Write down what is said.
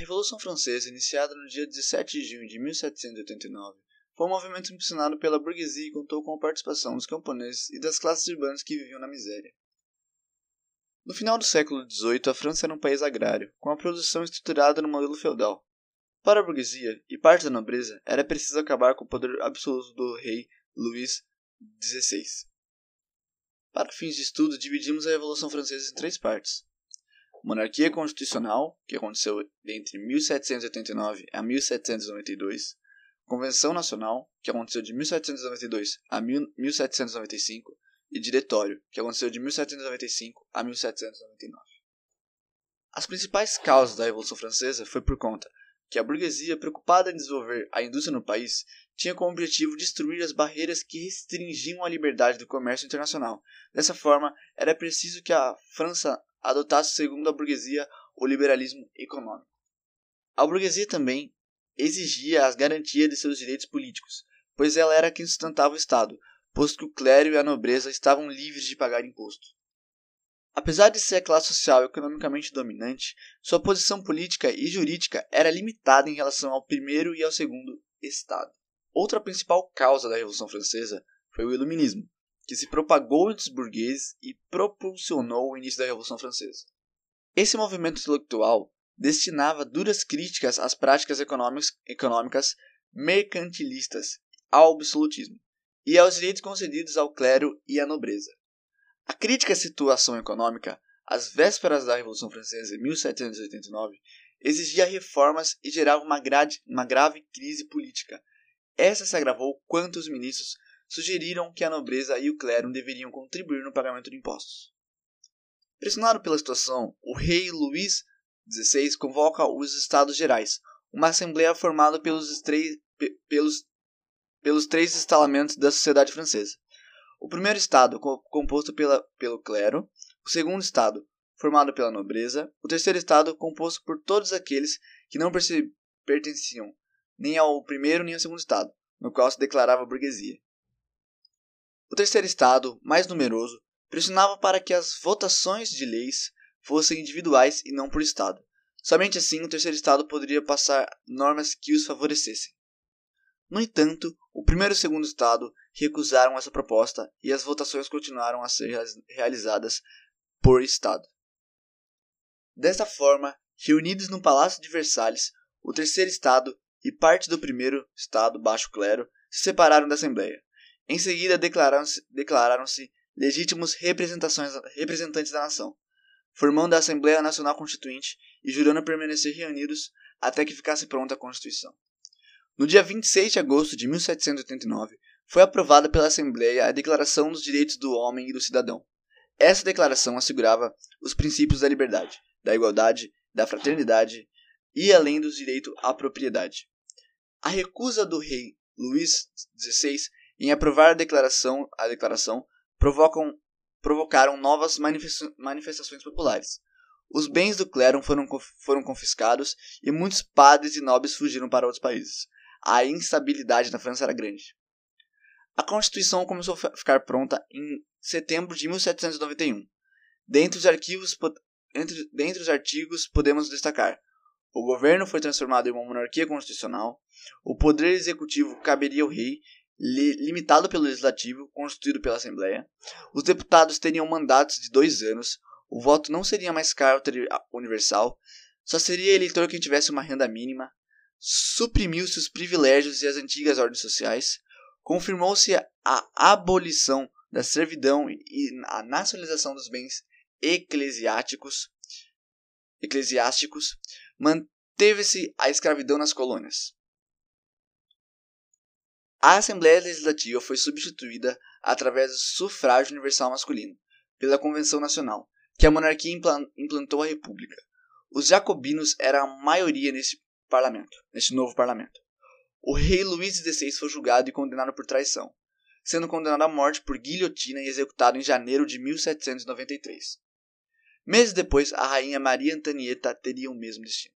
Revolução Francesa, iniciada no dia 17 de junho de 1789, foi um movimento impulsionado pela burguesia e contou com a participação dos camponeses e das classes urbanas que viviam na miséria. No final do século XVIII, a França era um país agrário, com a produção estruturada no modelo feudal. Para a burguesia e parte da nobreza, era preciso acabar com o poder absoluto do rei Luís XVI. Para fins de estudo, dividimos a Revolução Francesa em três partes. Monarquia Constitucional, que aconteceu entre 1789 a 1792, Convenção Nacional, que aconteceu de 1792 a 1795, e Diretório, que aconteceu de 1795 a 1799. As principais causas da Revolução Francesa foi por conta que a burguesia, preocupada em desenvolver a indústria no país, tinha como objetivo destruir as barreiras que restringiam a liberdade do comércio internacional. Dessa forma, era preciso que a França adotasse, segundo a burguesia, o liberalismo econômico. A burguesia também exigia as garantias de seus direitos políticos, pois ela era quem sustentava o Estado, posto que o clero e a nobreza estavam livres de pagar imposto. Apesar de ser a classe social economicamente dominante, sua posição política e jurídica era limitada em relação ao primeiro e ao segundo Estado. Outra principal causa da Revolução Francesa foi o Iluminismo, que se propagou entre os burgueses e propulsionou o início da Revolução Francesa. Esse movimento intelectual destinava duras críticas às práticas econômicas mercantilistas, ao absolutismo e aos direitos concedidos ao clero e à nobreza. A crítica à situação econômica, às vésperas da Revolução Francesa em 1789, exigia reformas e gerava uma, grade, uma grave crise política. Essa se agravou quando os ministros sugeriram que a nobreza e o clero deveriam contribuir no pagamento de impostos. Pressionado pela situação, o rei Luís XVI convoca os Estados Gerais, uma assembleia formada pelos, pelos pelos três estalamentos da sociedade francesa. O primeiro estado, composto pela, pelo clero, o segundo estado, formado pela nobreza, o terceiro estado, composto por todos aqueles que não pertenciam nem ao primeiro nem ao segundo estado, no qual se declarava burguesia. O terceiro estado, mais numeroso, pressionava para que as votações de leis fossem individuais e não por estado. Somente assim o terceiro estado poderia passar normas que os favorecessem. No entanto, o primeiro e o segundo estado recusaram essa proposta e as votações continuaram a ser realizadas por estado. Desta forma, reunidos no Palácio de Versalhes, o terceiro estado e parte do primeiro estado baixo clero se separaram da Assembleia. Em seguida, declararam-se declararam legítimos representantes da nação, formando a Assembleia Nacional Constituinte e jurando permanecer reunidos até que ficasse pronta a Constituição. No dia 26 de agosto de 1789, foi aprovada pela Assembleia a Declaração dos Direitos do Homem e do Cidadão. Essa declaração assegurava os princípios da liberdade, da igualdade, da fraternidade e além do direito à propriedade. A recusa do rei Luís XVI em aprovar a declaração, a declaração provocam, provocaram novas manifestações populares. Os bens do clero foram, foram confiscados e muitos padres e nobres fugiram para outros países a instabilidade na França era grande. A Constituição começou a ficar pronta em setembro de 1791. Dentre os, arquivos, entre, dentre os artigos podemos destacar o governo foi transformado em uma monarquia constitucional, o poder executivo caberia ao rei, li, limitado pelo legislativo, constituído pela Assembleia, os deputados teriam mandatos de dois anos, o voto não seria mais caro universal, só seria eleitor quem tivesse uma renda mínima, suprimiu-se os privilégios e as antigas ordens sociais, confirmou-se a abolição da servidão e a nacionalização dos bens eclesiásticos, eclesiásticos. Manteve-se a escravidão nas colônias. A Assembleia Legislativa foi substituída através do sufrágio universal masculino pela Convenção Nacional, que a monarquia implantou a República. Os jacobinos eram a maioria nesse parlamento, neste novo parlamento. O rei Luís XVI foi julgado e condenado por traição, sendo condenado à morte por guilhotina e executado em janeiro de 1793. Meses depois, a rainha Maria Antonieta teria o mesmo destino.